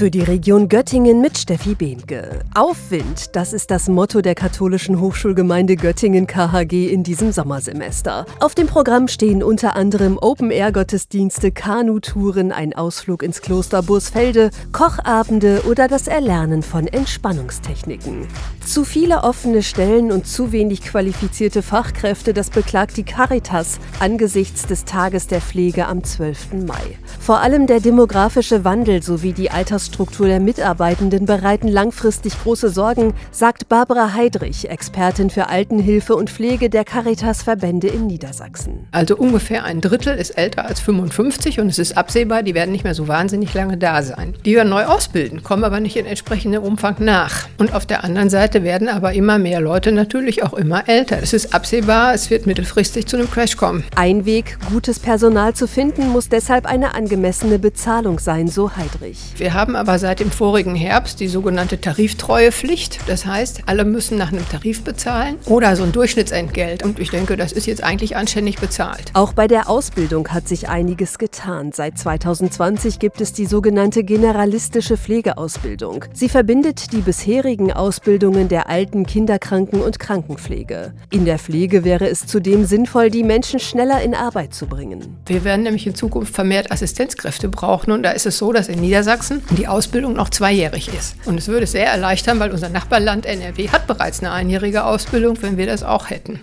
Für die Region Göttingen mit Steffi Behnke. Aufwind, das ist das Motto der katholischen Hochschulgemeinde Göttingen KHG in diesem Sommersemester. Auf dem Programm stehen unter anderem Open-Air-Gottesdienste, Kanutouren, ein Ausflug ins Kloster Bursfelde, Kochabende oder das Erlernen von Entspannungstechniken. Zu viele offene Stellen und zu wenig qualifizierte Fachkräfte, das beklagt die Caritas angesichts des Tages der Pflege am 12. Mai. Vor allem der demografische Wandel sowie die Altersstruktur der Mitarbeitenden bereiten langfristig große Sorgen, sagt Barbara Heidrich, Expertin für Altenhilfe und Pflege der Caritas-Verbände in Niedersachsen. Also ungefähr ein Drittel ist älter als 55 und es ist absehbar, die werden nicht mehr so wahnsinnig lange da sein. Die wir neu ausbilden, kommen aber nicht in entsprechendem Umfang nach. Und auf der anderen Seite werden aber immer mehr Leute natürlich auch immer älter. Es ist absehbar, es wird mittelfristig zu einem Crash kommen. Ein Weg, gutes Personal zu finden, muss deshalb eine angemessene Bezahlung sein, so Heidrich. Wir haben aber seit dem vorigen Herbst die sogenannte Tariftreuepflicht. Das heißt, alle müssen nach einem Tarif bezahlen oder so ein Durchschnittsentgelt. Und ich denke, das ist jetzt eigentlich anständig bezahlt. Auch bei der Ausbildung hat sich einiges getan. Seit 2020 gibt es die sogenannte generalistische Pflegeausbildung. Sie verbindet die bisherigen Ausbildungen der Alten-, Kinderkranken- und Krankenpflege. In der Pflege wäre es zudem sinnvoll, die Menschen schneller in Arbeit zu bringen. Wir werden nämlich in Zukunft vermehrt Assistenzkräfte brauchen. Und da ist es so, dass in Niedersachsen die Ausbildung noch zweijährig ist. Und es würde sehr erleichtern, weil unser Nachbarland NRW hat bereits eine einjährige Ausbildung, wenn wir das auch hätten.